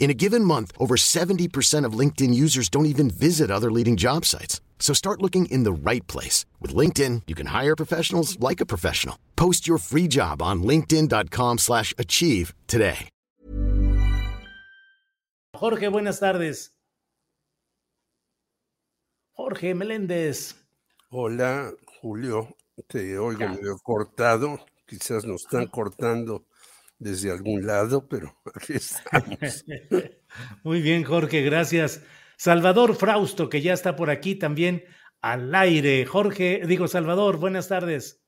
In a given month, over 70% of LinkedIn users don't even visit other leading job sites. So start looking in the right place. With LinkedIn, you can hire professionals like a professional. Post your free job on linkedin.com slash achieve today. Jorge, buenas tardes. Jorge Meléndez. Hola, Julio. Te oigo medio cortado. Quizás nos están cortando desde algún lado, pero aquí estamos. Muy bien, Jorge, gracias. Salvador Frausto, que ya está por aquí también al aire. Jorge, digo, Salvador, buenas tardes.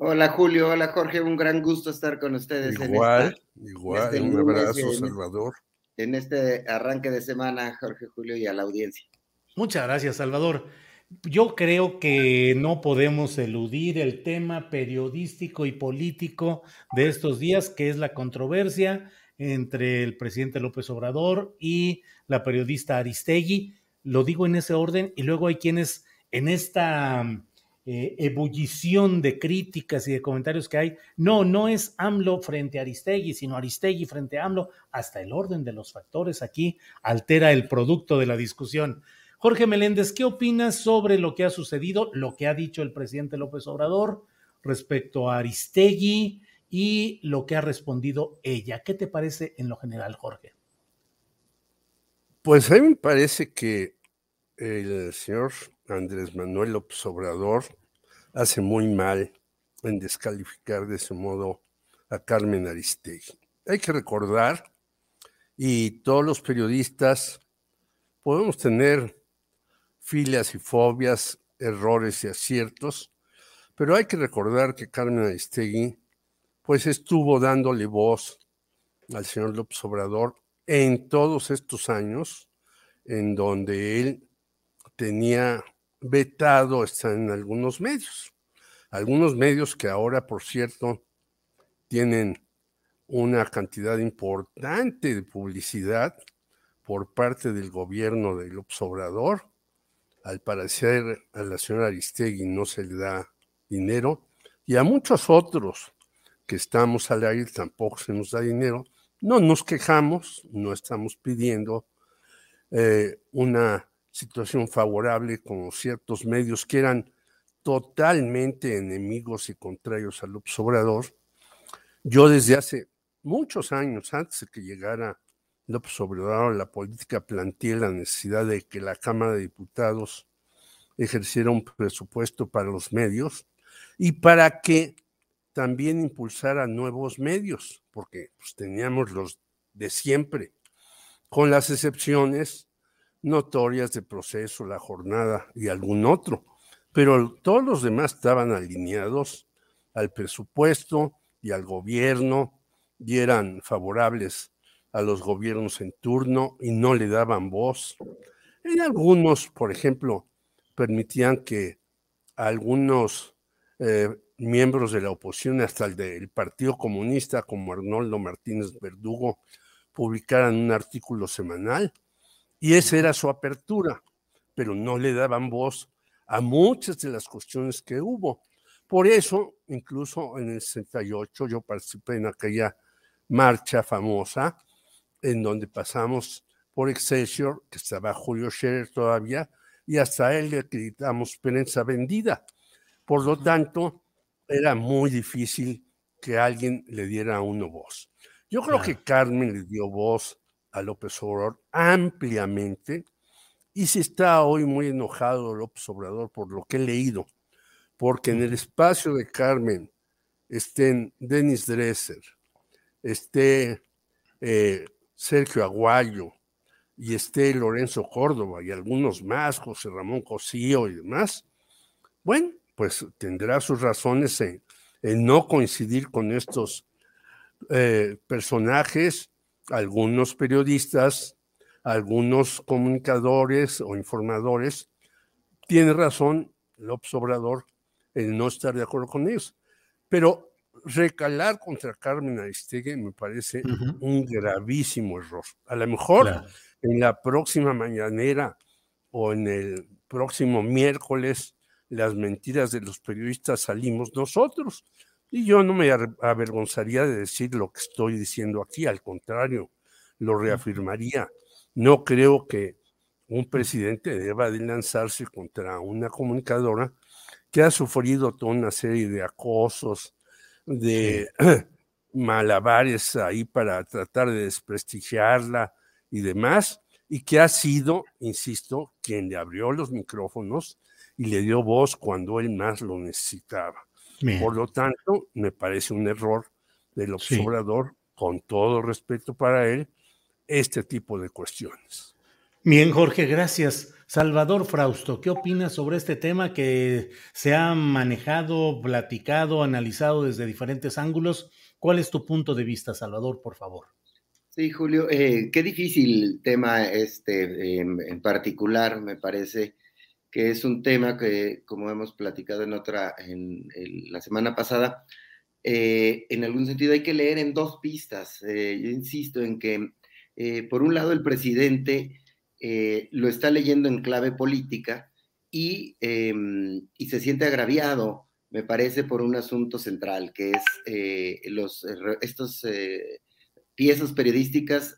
Hola Julio, hola Jorge, un gran gusto estar con ustedes. Igual, igual, este un abrazo, Salvador. En este arranque de semana, Jorge Julio, y a la audiencia. Muchas gracias, Salvador. Yo creo que no podemos eludir el tema periodístico y político de estos días, que es la controversia entre el presidente López Obrador y la periodista Aristegui. Lo digo en ese orden y luego hay quienes en esta eh, ebullición de críticas y de comentarios que hay, no, no es AMLO frente a Aristegui, sino Aristegui frente a AMLO, hasta el orden de los factores aquí altera el producto de la discusión. Jorge Meléndez, ¿qué opinas sobre lo que ha sucedido, lo que ha dicho el presidente López Obrador respecto a Aristegui y lo que ha respondido ella? ¿Qué te parece en lo general, Jorge? Pues a mí me parece que el señor Andrés Manuel López Obrador hace muy mal en descalificar de ese modo a Carmen Aristegui. Hay que recordar, y todos los periodistas podemos tener filias y fobias, errores y aciertos, pero hay que recordar que Carmen Aristegui pues estuvo dándole voz al señor López Obrador en todos estos años en donde él tenía vetado estar en algunos medios. Algunos medios que ahora, por cierto, tienen una cantidad importante de publicidad por parte del gobierno de López Obrador al parecer a la señora Aristegui no se le da dinero y a muchos otros que estamos al aire tampoco se nos da dinero. No nos quejamos, no estamos pidiendo eh, una situación favorable como ciertos medios que eran totalmente enemigos y contrarios al Obrador. Yo desde hace muchos años, antes de que llegara López Obrador, la política planteé la necesidad de que la Cámara de Diputados ejerciera un presupuesto para los medios y para que también impulsara nuevos medios, porque pues, teníamos los de siempre, con las excepciones notorias de proceso, la jornada y algún otro, pero todos los demás estaban alineados al presupuesto y al gobierno y eran favorables a los gobiernos en turno y no le daban voz. Hay algunos, por ejemplo, permitían que algunos eh, miembros de la oposición, hasta el del Partido Comunista, como Arnoldo Martínez Verdugo, publicaran un artículo semanal. Y esa era su apertura, pero no le daban voz a muchas de las cuestiones que hubo. Por eso, incluso en el 68, yo participé en aquella marcha famosa en donde pasamos por Excelsior, que estaba Julio Scherer todavía, y hasta él le acreditamos prensa vendida. Por lo tanto, era muy difícil que alguien le diera a uno voz. Yo creo que Carmen le dio voz a López Obrador ampliamente y si está hoy muy enojado López Obrador por lo que he leído, porque en el espacio de Carmen estén Denis Dresser, esté eh, Sergio Aguayo y esté Lorenzo Córdoba y algunos más, José Ramón Cosío y demás, bueno, pues tendrá sus razones en, no coincidir con estos eh, personajes, algunos periodistas, algunos comunicadores o informadores, tiene razón López Obrador en no estar de acuerdo con ellos. Pero recalar contra Carmen Aristegui me parece un gravísimo error. A lo mejor en la próxima mañanera o en el próximo miércoles las mentiras de los periodistas salimos nosotros. Y yo no me avergonzaría de decir lo que estoy diciendo aquí, al contrario, lo reafirmaría. No creo que un presidente deba de lanzarse contra una comunicadora que ha sufrido toda una serie de acosos, de malabares ahí para tratar de desprestigiarla y demás, y que ha sido, insisto, quien le abrió los micrófonos y le dio voz cuando él más lo necesitaba. Por lo tanto, me parece un error del observador, con todo respeto para él, este tipo de cuestiones. Bien, Jorge, gracias. Salvador Frausto, ¿qué opinas sobre este tema que se ha manejado, platicado, analizado desde diferentes ángulos? ¿Cuál es tu punto de vista, Salvador, por favor? Sí, Julio, eh, qué difícil tema este en particular, me parece que es un tema que, como hemos platicado en otra, en, la semana pasada, eh, en algún sentido hay que leer en dos pistas. Eh, yo insisto en que, por un lado, el presidente eh, lo está leyendo en clave política em, y, se siente agraviado, me parece, por un asunto central, que es eh, los, estos eh, piezas periodísticas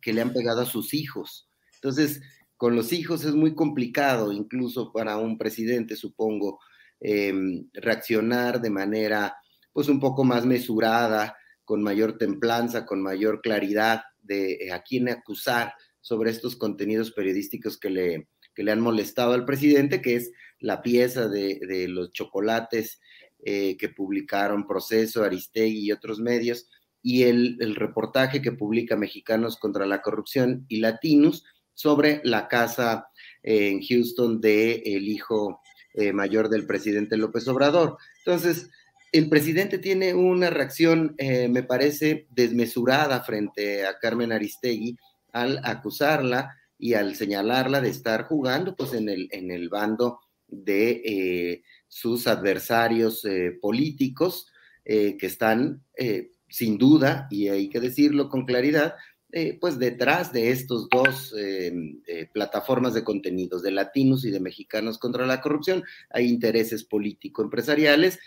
que le han pegado a sus hijos. Entonces, con los hijos es muy complicado, incluso para un presidente, supongo, em, reaccionar de manera pues un poco más mesurada, con mayor templanza, con mayor claridad de a quién acusar sobre estos contenidos periodísticos que le, le han molestado al presidente, que es la pieza de, los chocolates eh, que publicaron Proceso, Aristegui y otros medios, y el, reportaje que publica Mexicanos contra la Corrupción y Latinos sobre la casa eh, en Houston del el hijo eh, mayor del presidente López Obrador. Entonces, el presidente tiene una reacción, me parece, desmesurada frente a Carmen Aristegui, al acusarla y al señalarla de estar jugando pues en el, en el bando de eh, sus adversarios eh, políticos eh, que están sin duda, y hay que decirlo con claridad, pues detrás de estos dos plataformas de contenidos, de latinos y de mexicanos contra la corrupción, hay intereses político-empresariales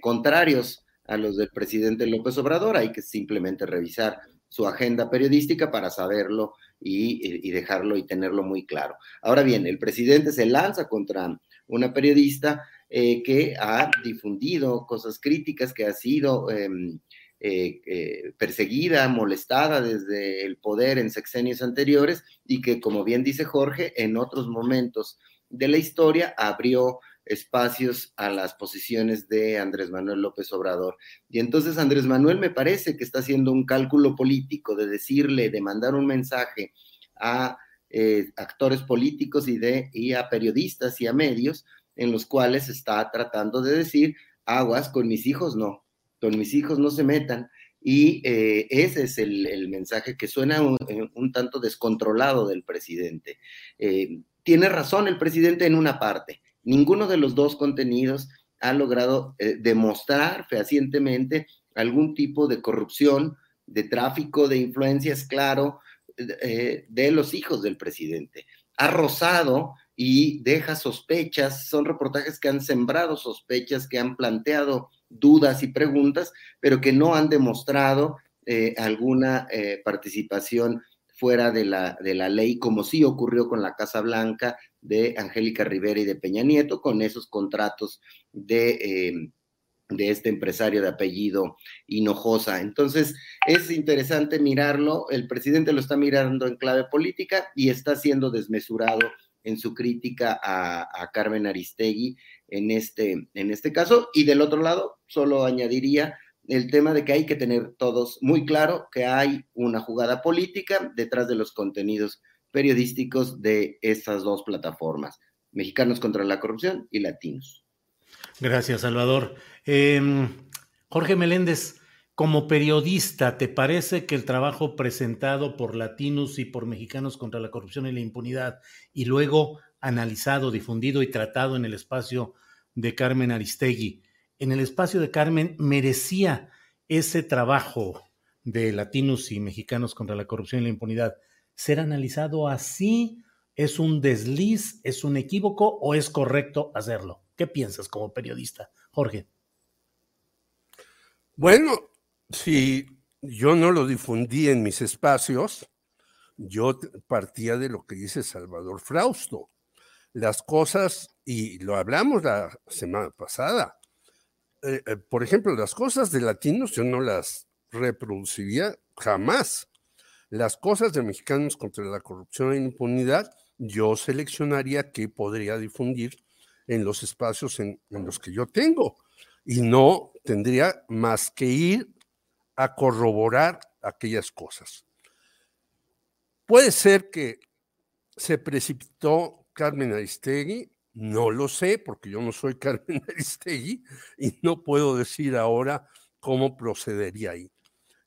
contrarios a los del presidente López Obrador, hay que simplemente revisar su agenda periodística para saberlo y, dejarlo y tenerlo muy claro. Ahora bien, el presidente se lanza contra una periodista eh, que ha difundido cosas críticas, que ha sido em, eh, eh, perseguida, molestada desde el poder en sexenios anteriores y que, como bien dice Jorge, en otros momentos de la historia abrió espacios a las posiciones de Andrés Manuel López Obrador. Y entonces Andrés Manuel me parece que está haciendo un cálculo político de decirle, de mandar un mensaje a eh, actores políticos y, de, y a periodistas y a medios en los cuales está tratando de decir, aguas, con mis hijos no, con mis hijos no se metan. Y eh, ese es el, mensaje que suena un, tanto descontrolado del presidente. Eh, tiene razón el presidente en una parte Ninguno de los dos contenidos ha logrado eh, demostrar fehacientemente algún tipo de corrupción, de tráfico de influencias, claro, eh, de los hijos del presidente. Ha rozado y deja sospechas, son reportajes que han sembrado sospechas, que han planteado dudas y preguntas, pero que no han demostrado eh, alguna participación fuera de la, de la ley, como sí ocurrió con la Casa Blanca de Angélica Rivera y de Peña Nieto, con esos contratos de, em, de este empresario de apellido Hinojosa. Entonces, es interesante mirarlo, el presidente lo está mirando en clave política y está siendo desmesurado en su crítica a, Carmen Aristegui en este, en este caso. Y del otro lado, solo añadiría el tema de que hay que tener todos muy claro que hay una jugada política detrás de los contenidos periodísticos de estas dos plataformas, Mexicanos contra la Corrupción y Latinos. Gracias, Salvador. Em, Jorge Meléndez, como periodista, ¿te parece que el trabajo presentado por Latinos y por Mexicanos contra la Corrupción y la Impunidad y luego analizado, difundido y tratado en el espacio de Carmen Aristegui, en el espacio de Carmen merecía ese trabajo de Latinos y Mexicanos contra la Corrupción y la Impunidad ser analizado así? ¿Es un desliz, es un equívoco o es correcto hacerlo? ¿Qué piensas como periodista, Jorge? Bueno, si yo no lo difundí en mis espacios, yo partía de lo que dice Salvador Frausto. Las cosas, y lo hablamos la semana pasada, eh, eh, por ejemplo, las cosas de latinos yo no las reproduciría jamás. Las cosas de mexicanos contra la corrupción e impunidad, yo seleccionaría qué podría difundir en los espacios en los que yo tengo. Y no tendría más que ir a corroborar aquellas cosas. Puede ser que se precipitó Carmen Aristegui, no lo sé porque yo no soy Carmen Aristegui y no puedo decir ahora cómo procedería ahí.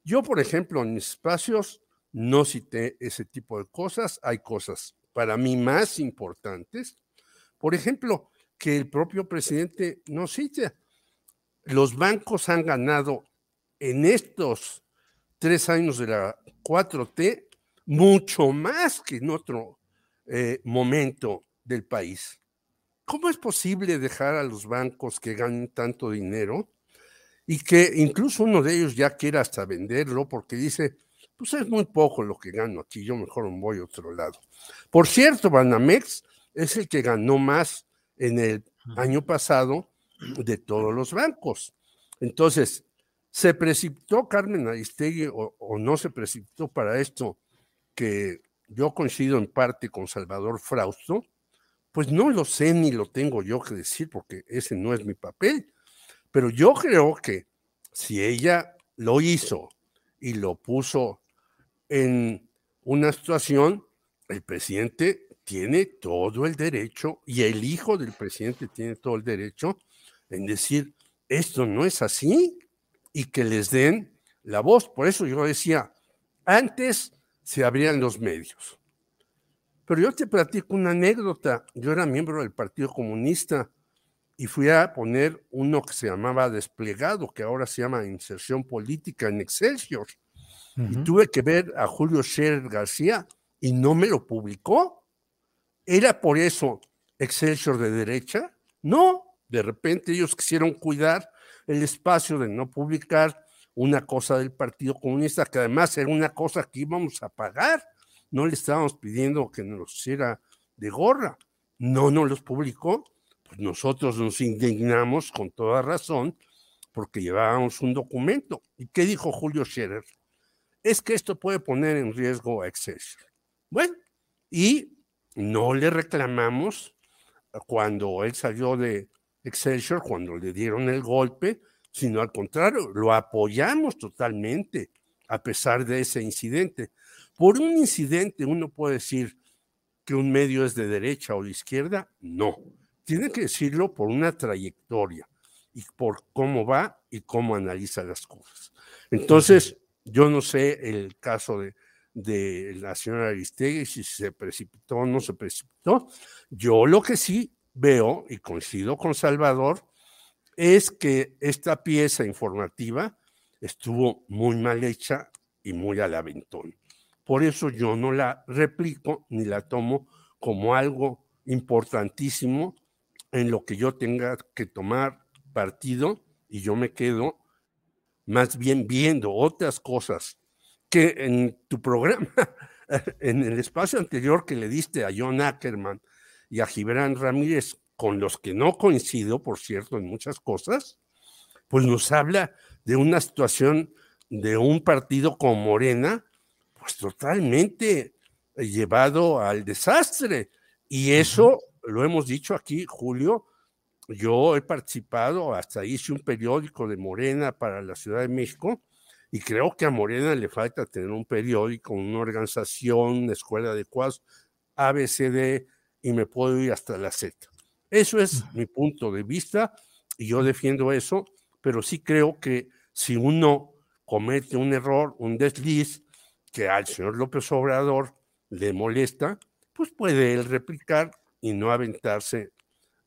Yo, por ejemplo, en mis espacios no cité ese tipo de cosas, hay cosas para mí más importantes. Por ejemplo, que el propio presidente no cite. Los bancos han ganado en estos tres años de la 4T mucho más que en otro eh, momento del país. ¿Cómo es posible dejar a los bancos que ganen tanto dinero y que incluso uno de ellos ya quiera hasta venderlo porque dice, pues es muy poco lo que gano aquí, yo mejor me voy a otro lado. Por cierto, Banamex es el que ganó más en el año pasado de todos los bancos. Entonces, ¿Se precipitó Carmen Aristegui o, no se precipitó para esto que yo coincido en parte con Salvador Frausto? Pues no lo sé ni lo tengo yo que decir porque ese no es mi papel. Pero yo creo que si ella lo hizo y lo puso en una situación, el presidente tiene todo el derecho y el hijo del presidente tiene todo el derecho en decir, esto no es así, y que les den la voz. Por eso yo decía, antes se abrían los medios. Pero yo te platico una anécdota. Yo era miembro del Partido Comunista y fui a poner uno que se llamaba Desplegado, que ahora se llama Inserción Política en Excelsior. Y tuve que ver a Julio Scherer García y no me lo publicó. ¿Era por eso Excelsior de derecha? No, de repente ellos quisieron cuidar el espacio de no publicar una cosa del Partido Comunista, que además era una cosa que íbamos a pagar. No le estábamos pidiendo que nos hiciera de gorra. No nos los publicó. Pues nosotros nos indignamos con toda razón porque llevábamos un documento. ¿Y qué dijo Julio Scherer? Es que esto puede poner en riesgo a Excelsior. Bueno, y no le reclamamos cuando él salió de, Excelsior cuando le dieron el golpe, sino al contrario, lo apoyamos totalmente a pesar de ese incidente. Por un incidente uno puede decir que un medio es de derecha o de izquierda, no. Tiene que decirlo por una trayectoria y por cómo va y cómo analiza las cosas. Entonces, yo no sé el caso de, la señora Aristegui, si se precipitó o no se precipitó. Yo lo que sí veo, y coincido con Salvador, es que esta pieza informativa estuvo muy mal hecha y muy al aventón. Por eso yo no la replico ni la tomo como algo importantísimo en lo que yo tenga que tomar partido y yo me quedo más bien viendo otras cosas que en tu programa, en el espacio anterior que le diste a John Ackerman y a Gibran Ramírez, con los que no coincido, por cierto, en muchas cosas, pues nos habla de una situación de un partido como Morena, pues totalmente llevado al desastre. Y eso lo hemos dicho aquí, Julio. Yo he participado, hasta hice un periódico de Morena para la Ciudad de México, y creo que a Morena le falta tener un periódico, una organización, una escuela adecuada, ABCD, y me puedo ir hasta la Z. Eso es mi punto de vista, y yo defiendo eso, pero sí creo que si uno comete un error, un desliz, que al señor López Obrador le molesta, pues puede él replicar y no aventarse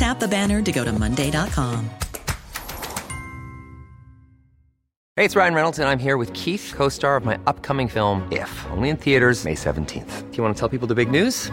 Tap the banner to go to Monday.com. Hey, it's Ryan Reynolds, and I'm here with Keith, co star of my upcoming film, If, only in theaters, May 17th. Do you want to tell people the big news?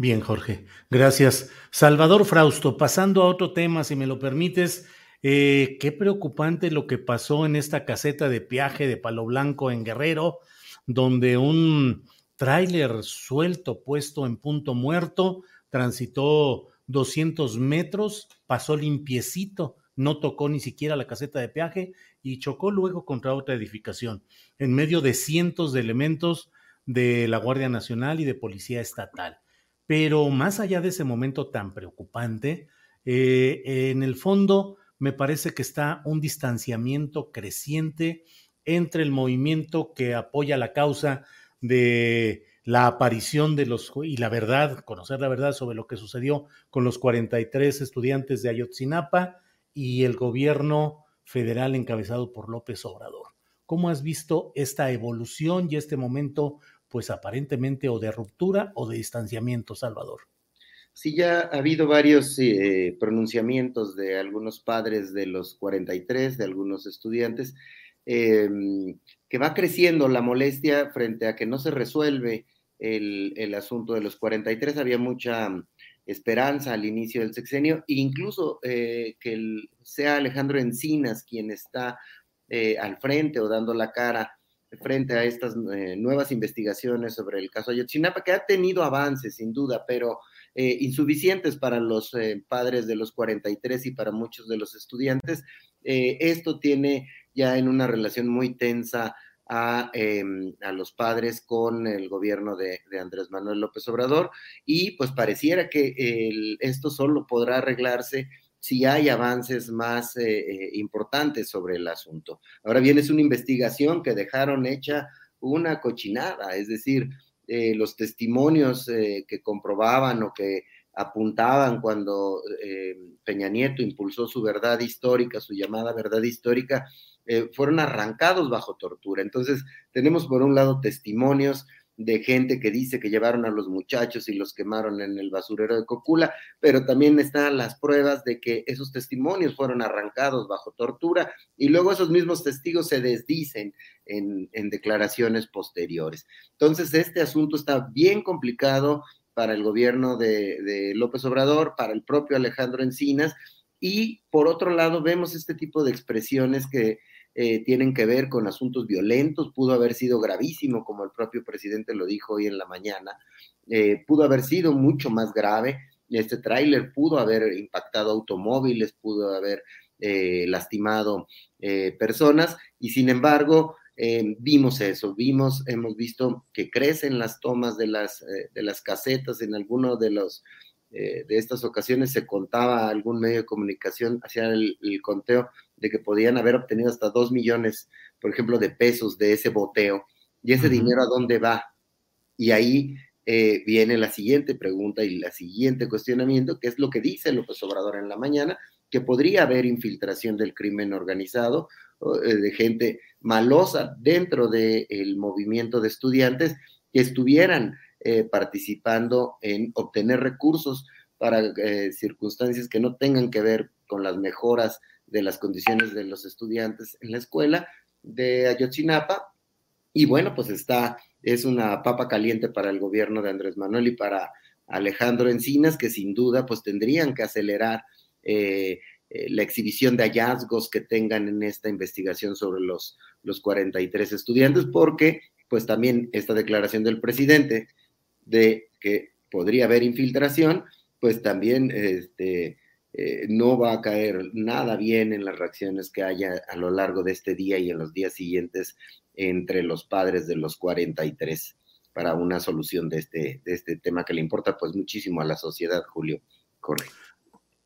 Bien, Jorge. Gracias. Salvador Frausto, pasando a otro tema, si me lo permites, eh, qué preocupante lo que pasó en esta caseta de peaje de Palo Blanco en Guerrero, donde un tráiler suelto puesto en punto muerto transitó 200 metros, pasó limpiecito, no tocó ni siquiera la caseta de peaje y chocó luego contra otra edificación, en medio de cientos de elementos de la Guardia Nacional y de Policía Estatal. Pero más allá de ese momento tan preocupante, eh, en el fondo me parece que está un distanciamiento creciente entre el movimiento que apoya la causa de la aparición de los y la verdad, conocer la verdad sobre lo que sucedió con los 43 estudiantes de Ayotzinapa y el gobierno federal encabezado por López Obrador. ¿Cómo has visto esta evolución y este momento pues aparentemente o de ruptura o de distanciamiento, Salvador. Sí, ya ha habido varios eh, pronunciamientos de algunos padres de los 43, de algunos estudiantes, em, que va creciendo la molestia frente a que no se resuelve el, asunto de los 43. Había mucha esperanza al inicio del sexenio, e incluso eh, que sea Alejandro Encinas quien está eh, al frente o dando la cara frente a estas eh, nuevas investigaciones sobre el caso Ayotzinapa, que ha tenido avances, sin duda, pero eh, insuficientes para los eh, padres de los 43 y para muchos de los estudiantes. esto tiene ya en una relación muy tensa a, em, a, los padres con el gobierno de, de, Andrés Manuel López Obrador y pues pareciera que el, esto solo podrá arreglarse si hay avances más eh, eh, importantes sobre el asunto. Ahora bien, es una investigación que dejaron hecha una cochinada, es decir, eh, los testimonios que comprobaban o que apuntaban cuando Peña Nieto impulsó su verdad histórica, su llamada verdad histórica, fueron arrancados bajo tortura. Entonces, tenemos por un lado testimonios de gente que dice que llevaron a los muchachos y los quemaron en el basurero de Cocula, pero también están las pruebas de que esos testimonios fueron arrancados bajo tortura y luego esos mismos testigos se desdicen en, declaraciones posteriores. Entonces, este asunto está bien complicado para el gobierno de, López Obrador, para el propio Alejandro Encinas, y por otro lado vemos este tipo de expresiones que eh, tienen que ver con asuntos violentos, pudo haber sido gravísimo, como el propio presidente lo dijo hoy en la mañana, eh, pudo haber sido mucho más grave, este tráiler pudo haber impactado automóviles, pudo haber eh, lastimado personas, y sin embargo, vimos eso, vimos, hemos visto que crecen las tomas de las, de las casetas en alguno de los de estas ocasiones se contaba algún medio de comunicación, hacía el, conteo de que podían haber obtenido hasta dos millones, por ejemplo, de pesos de ese boteo ¿Y ese dinero a dónde va? Y ahí eh, viene la siguiente pregunta y la siguiente cuestionamiento, que es lo que dice López Obrador en la mañana, que podría haber infiltración del crimen organizado, eh, de gente malosa dentro del movimiento de estudiantes que estuvieran eh, participando en obtener recursos para circunstancias que no tengan que ver con las mejoras de las condiciones de los estudiantes en la escuela de Ayotzinapa. Y bueno, pues está, es una papa caliente para el gobierno de Andrés Manuel y para Alejandro Encinas, que sin duda pues tendrían que acelerar eh, eh, la exhibición de hallazgos que tengan en esta investigación sobre los, los 43 estudiantes, porque pues también esta declaración del presidente de que podría haber infiltración, pues también este, eh, no va a caer nada bien en las reacciones que haya a lo largo de este día y en los días siguientes entre los padres de los 43 para una solución de este, de este tema que le importa pues muchísimo a la sociedad, Julio. Corre.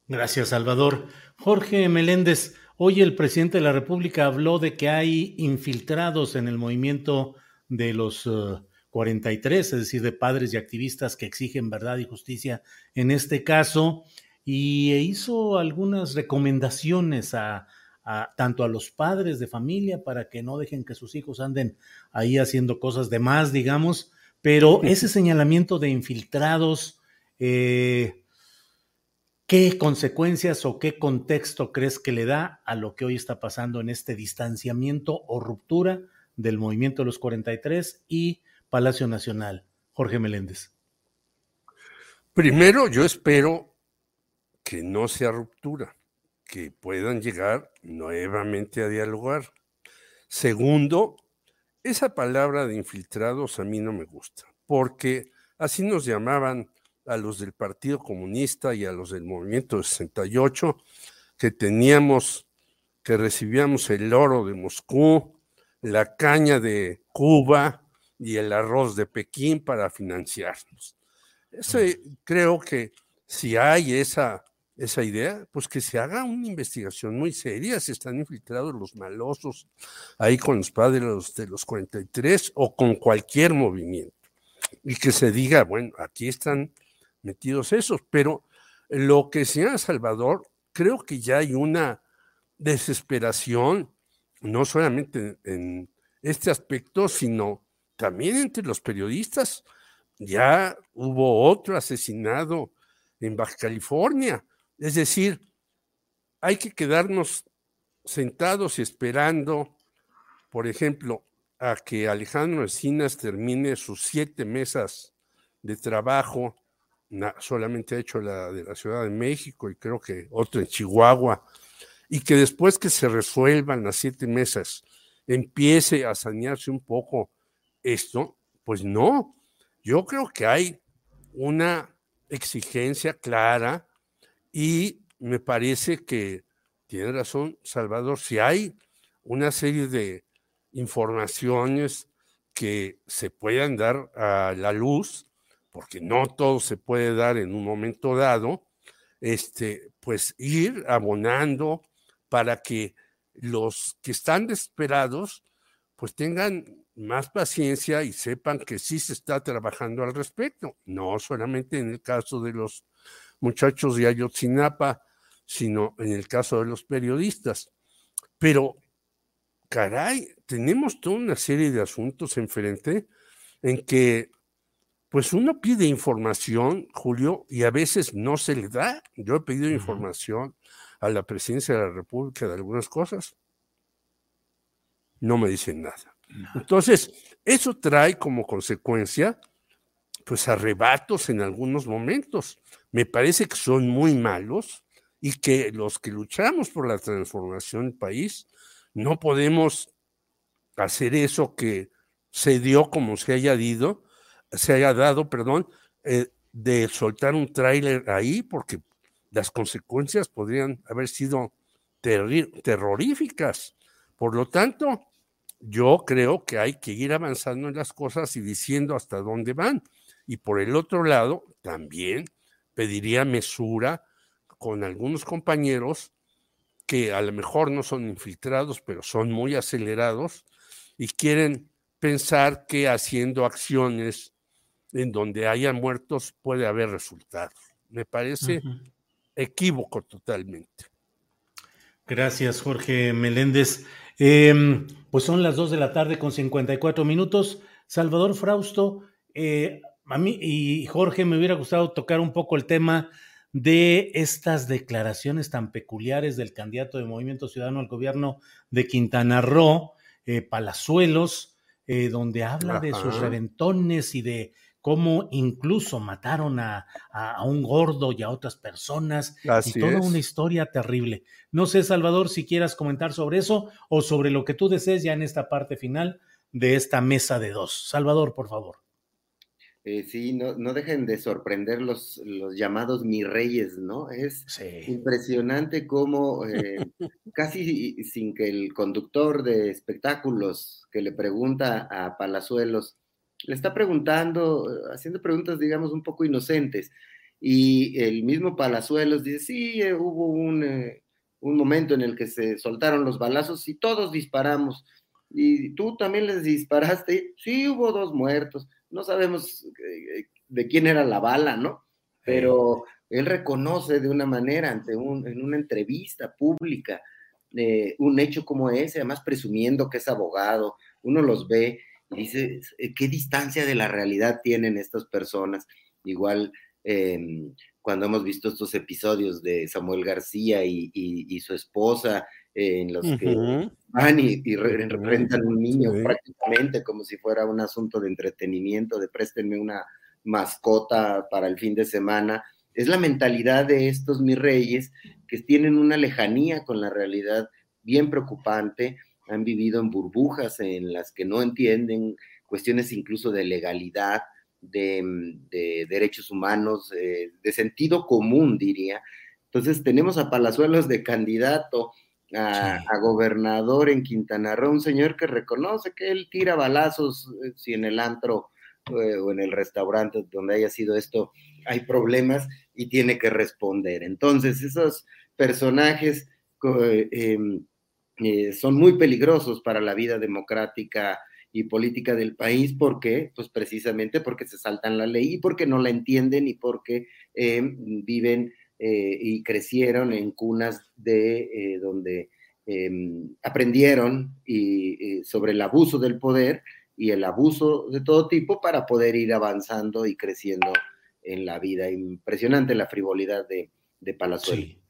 Gracias, Salvador. Jorge Meléndez, hoy el presidente de la República habló de que hay infiltrados en el movimiento de los 43, eh, es decir, de padres y activistas que exigen verdad y justicia en este caso y hizo algunas recomendaciones a, tanto a los padres de familia para que no dejen que sus hijos anden ahí haciendo cosas de más, digamos, pero ese señalamiento de infiltrados, eh, ¿qué consecuencias o qué contexto crees que le da a lo que hoy está pasando en este distanciamiento o ruptura del movimiento de los 43 y Palacio Nacional? Jorge Meléndez. Primero, yo espero que no sea ruptura, que puedan llegar nuevamente a dialogar. Segundo, esa palabra de infiltrados a mí no me gusta, porque así nos llamaban a los del Partido Comunista y a los del Movimiento 68, que teníamos, que recibíamos el oro de Moscú, la caña de Cuba y el arroz de Pekín para financiarnos. Ese, creo que si hay esa esa idea, pues que se haga una investigación muy seria, si están infiltrados los malosos ahí con los padres de los 43 o con cualquier movimiento. Y que se diga, bueno, aquí están metidos esos, pero lo que señala Salvador, creo que ya hay una desesperación, no solamente en este aspecto, sino también entre los periodistas. Ya hubo otro asesinado en Baja California es decir, hay que quedarnos sentados y esperando, por ejemplo, a que Alejandro Encinas termine sus siete mesas de trabajo, solamente ha hecho la de la Ciudad de México y creo que otro en Chihuahua, y que después que se resuelvan las siete mesas empiece a sanearse un poco esto, pues no, yo creo que hay una exigencia clara y me parece que tiene razón Salvador, si hay una serie de informaciones que se puedan dar a la luz, porque no todo se puede dar en un momento dado, este, pues ir abonando para que los que están desesperados pues tengan más paciencia y sepan que sí se está trabajando al respecto, no solamente en el caso de los muchachos de Ayotzinapa, sino en el caso de los periodistas. Pero, caray, tenemos toda una serie de asuntos enfrente en que, pues uno pide información, Julio, y a veces no se le da. Yo he pedido información a la presidencia de la República de algunas cosas. No me dicen nada. Entonces, eso trae como consecuencia, pues, arrebatos en algunos momentos me parece que son muy malos y que los que luchamos por la transformación del país no podemos hacer eso que se dio como se haya dado, se haya dado, perdón, eh, de soltar un tráiler ahí, porque las consecuencias podrían haber sido terroríficas. Por lo tanto, yo creo que hay que ir avanzando en las cosas y diciendo hasta dónde van. Y por el otro lado, también pediría mesura con algunos compañeros que a lo mejor no son infiltrados, pero son muy acelerados y quieren pensar que haciendo acciones en donde haya muertos puede haber resultados. Me parece equívoco totalmente. Gracias, Jorge Meléndez. Em, pues son las 2 de la tarde con 54 minutos. Salvador Frausto, eh, a mí y Jorge me hubiera gustado tocar un poco el tema de estas declaraciones tan peculiares del candidato de Movimiento Ciudadano al gobierno de Quintana Roo, eh, Palazuelos, eh, donde habla de sus reventones y de cómo incluso mataron a, un gordo y a otras personas y toda una historia terrible. No sé, Salvador, si quieras comentar sobre eso o sobre lo que tú desees ya en esta parte final de esta mesa de dos. Salvador, por favor. Eh, sí, no, no, dejen de sorprender los, los llamados mi reyes, ¿no? Es impresionante cómo eh, casi sin que el conductor de espectáculos que le pregunta a Palazuelos le está preguntando, haciendo preguntas, digamos, un poco inocentes. Y el mismo Palazuelos dice, sí, eh, hubo un, eh, un, momento en el que se soltaron los balazos y todos disparamos. Y tú también les disparaste. Sí, hubo dos muertos. No sabemos eh, de quién era la bala, ¿no? Pero él reconoce de una manera ante un, en una entrevista pública un hecho como ese, además presumiendo que es abogado. Uno los ve dices, eh, ¿qué distancia de la realidad tienen estas personas? Igual em, cuando hemos visto estos episodios de Samuel García y, su esposa, en los que van y, y a un niño prácticamente como si fuera un asunto de entretenimiento, de préstenme una mascota para el fin de semana. Es la mentalidad de estos mis reyes que tienen una lejanía con la realidad bien preocupante han vivido en burbujas en las que no entienden cuestiones incluso de legalidad, de, mm, derechos humanos, eh, de sentido común, diría. Entonces tenemos a Palazuelos de candidato a, gobernador en Quintana Roo, un señor que reconoce que él tira balazos eh, si en el antro eh, o en el restaurante donde haya sido esto hay problemas y tiene que responder. Entonces esos personajes em, eh, son muy peligrosos para la vida democrática y política del país. ¿Por qué? Pues precisamente porque se saltan la ley y porque no la entienden y porque eh, viven eh, y crecieron en cunas de donde em, aprendieron y, sobre el abuso del poder y el abuso de todo tipo para poder ir avanzando y creciendo en la vida. Impresionante la frivolidad de, de Palazuelos. Sí,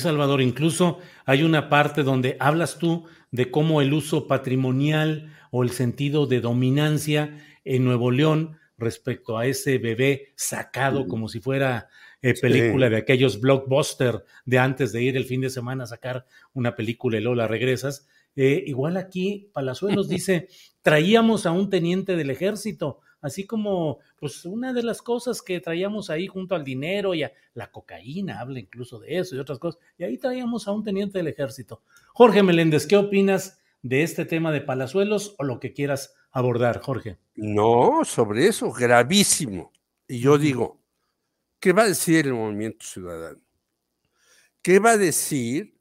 Salvador, incluso hay una parte donde hablas tú de cómo el uso patrimonial o el sentido de dominancia en Nuevo León respecto a ese bebé sacado como si fuera eh, película de aquellos blockbuster de antes de ir el fin de semana a sacar una película y Lola regresas. Eh, igual aquí Palazuelos dice, traíamos a un teniente del ejército así como pues una de las cosas que traíamos ahí junto al dinero y a la cocaína, habla incluso de eso y otras cosas, y ahí traíamos a un teniente del ejército. Jorge Meléndez, ¿qué opinas de este tema de Palazuelos o lo que quieras abordar, Jorge? No, sobre eso, gravísimo. Y yo digo, ¿qué va a decir el movimiento ciudadano? ¿Qué va a decir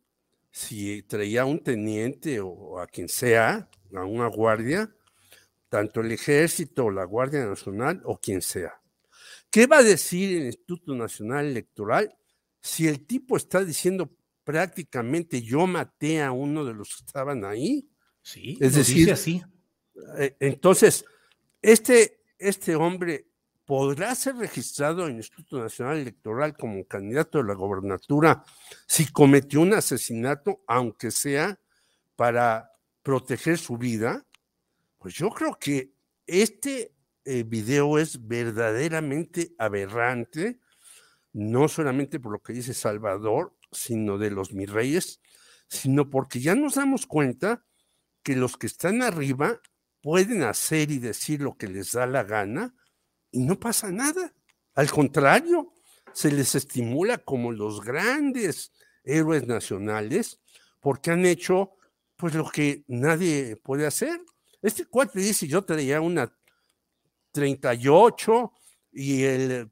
si traía a un teniente o a quien sea, a una guardia, tanto el ejército, la Guardia Nacional o quien sea. ¿Qué va a decir el Instituto Nacional Electoral si el tipo está diciendo prácticamente yo maté a uno de los que estaban ahí? Sí, es decir, dice así. Eh, entonces, este, este hombre podrá ser registrado en el Instituto Nacional Electoral como candidato de la gobernatura si cometió un asesinato, aunque sea para proteger su vida. Pues yo creo que este eh, video es verdaderamente aberrante, no solamente por lo que dice Salvador, sino de los mis reyes, sino porque ya nos damos cuenta que los que están arriba pueden hacer y decir lo que les da la gana y no pasa nada. Al contrario, se les estimula como los grandes héroes nacionales porque han hecho pues lo que nadie puede hacer. Este cuate dice, yo traía una 38 y el,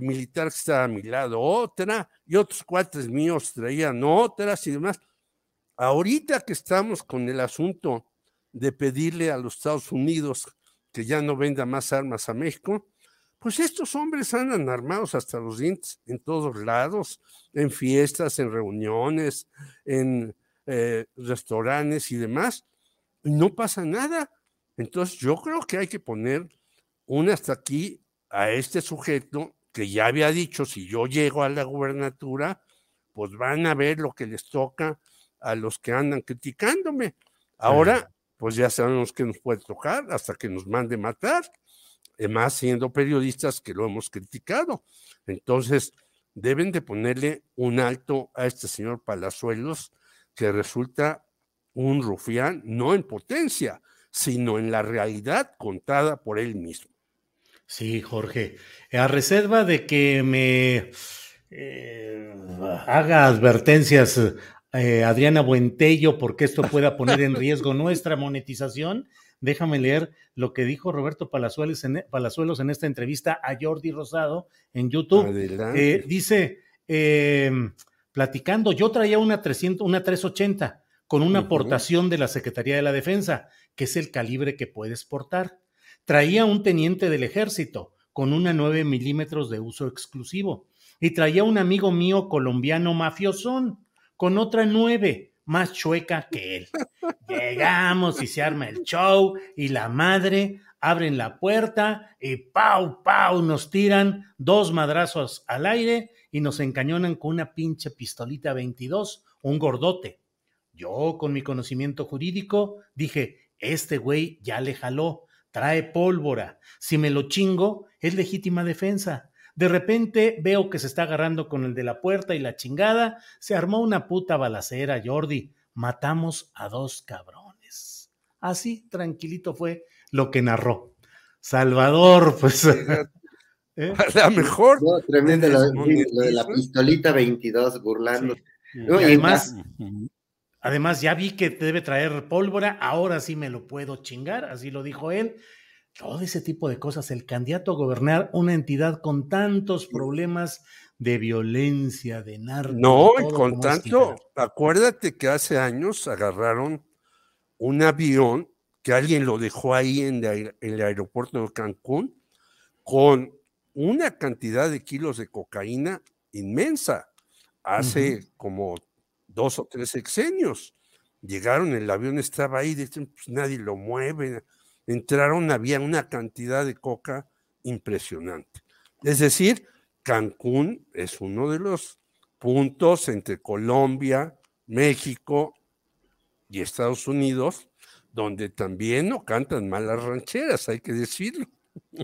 militar que estaba a mi lado otra y otros cuates míos traían otras y demás. Ahorita que estamos con el asunto de pedirle a los Estados Unidos que ya no venda más armas a México, pues estos hombres andan armados hasta los dientes en todos lados, en fiestas, en reuniones, en eh, restaurantes y demás, no pasa nada. Entonces yo creo que hay que poner un hasta aquí a este sujeto que ya había dicho, si yo llego a la gubernatura, pues van a ver lo que les toca a los que andan criticándome. Ahora, pues ya sabemos que nos puede tocar hasta que nos mande matar, más siendo periodistas que lo hemos criticado. Entonces, deben de ponerle un alto a este señor Palazuelos, que resulta un rufián, no en potencia, sino en la realidad contada por él mismo. Sí, Jorge, a reserva de que me eh, haga advertencias eh, Adriana Buentello porque esto pueda poner en riesgo nuestra monetización, déjame leer lo que dijo Roberto Palazuelos en, Palazuelos en esta entrevista a Jordi Rosado en YouTube. Eh, dice, platicando, yo traía una, 300, una 380 con una aportación de la Secretaría de la Defensa, que es el calibre que puedes portar. Traía un teniente del ejército con una 9 milímetros de uso exclusivo. Y traía un amigo mío colombiano mafiosón con otra 9 más chueca que él. Llegamos y se arma el show y la madre abren la puerta y pau, pau, nos tiran dos madrazos al aire y nos encañonan con una pinche pistolita 22, un gordote. Yo, con mi conocimiento jurídico, dije, este güey ya le jaló, trae pólvora. Si me lo chingo, es legítima defensa. De repente veo que se está agarrando con el de la puerta y la chingada. Se armó una puta balacera, Jordi. Matamos a dos cabrones. Así, tranquilito fue lo que narró. Salvador, pues. ¿eh? A lo mejor. tremendo lo, de la pistolita 22 burlando. y además, Además, ya vi que debe traer pólvora, ahora sí me lo puedo chingar, así lo dijo él. Todo ese tipo de cosas. El candidato a gobernar una entidad con tantos problemas de violencia, de narco. No, y con tanto, acuérdate que hace años agarraron un avión que alguien lo dejó ahí en, el aeropuerto de Cancún con una cantidad de kilos de cocaína inmensa. Hace como dos o tres sexenios. Llegaron, el avión estaba ahí, pues nadie lo mueve. Entraron, había una cantidad de coca impresionante. Es decir, Cancún es uno de los puntos entre Colombia, México y Estados Unidos, donde también no cantan malas rancheras, hay que decirlo.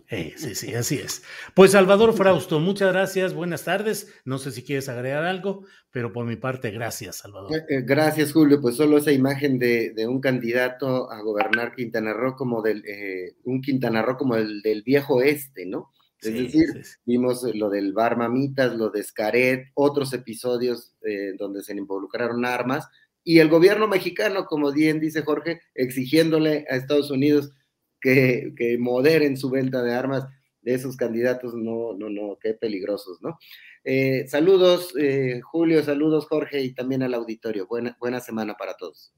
Eh, sí, sí, así es. Pues Salvador Frausto, muchas gracias, buenas tardes. No sé si quieres agregar algo, pero por mi parte, gracias, Salvador. Eh, eh, gracias, Julio. Pues solo esa imagen de, un candidato a gobernar Quintana Roo como del, un Quintana Roo como el del viejo este, ¿no? Es decir, vimos lo del Bar Mamitas, lo de Scaret, otros episodios donde se involucraron armas, y el gobierno mexicano, como bien dice Jorge, exigiéndole a Estados Unidos que, moderen su venta de armas de esos candidatos, no, no, no, qué peligrosos, ¿no? Eh, saludos, eh, Julio, saludos, Jorge, y también al auditorio. Buena, buena semana para todos.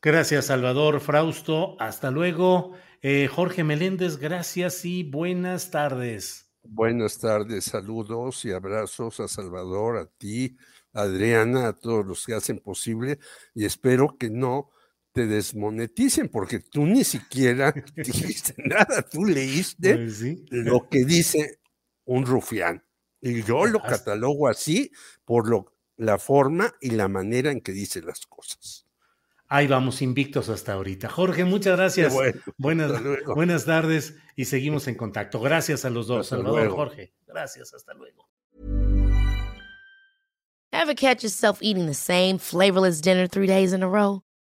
Gracias, Salvador Frausto. Hasta luego. Eh, Jorge Meléndez, gracias y buenas tardes. Buenas tardes, saludos y abrazos a Salvador, a ti, Adriana, a todos los que hacen posible y espero que no te desmoneticen, porque tú ni siquiera dijiste nada, tú leíste pues lo que dice un rufián. Y yo lo catalogo así por lo, la forma y la manera en que dice las cosas. Ahí vamos invictos hasta ahorita. Jorge, muchas gracias. buenas, buenas tardes y seguimos en contacto. Gracias a los dos, Salvador, Jorge. Gracias, hasta luego. Ever catch yourself eating the same flavorless dinner three days in a row?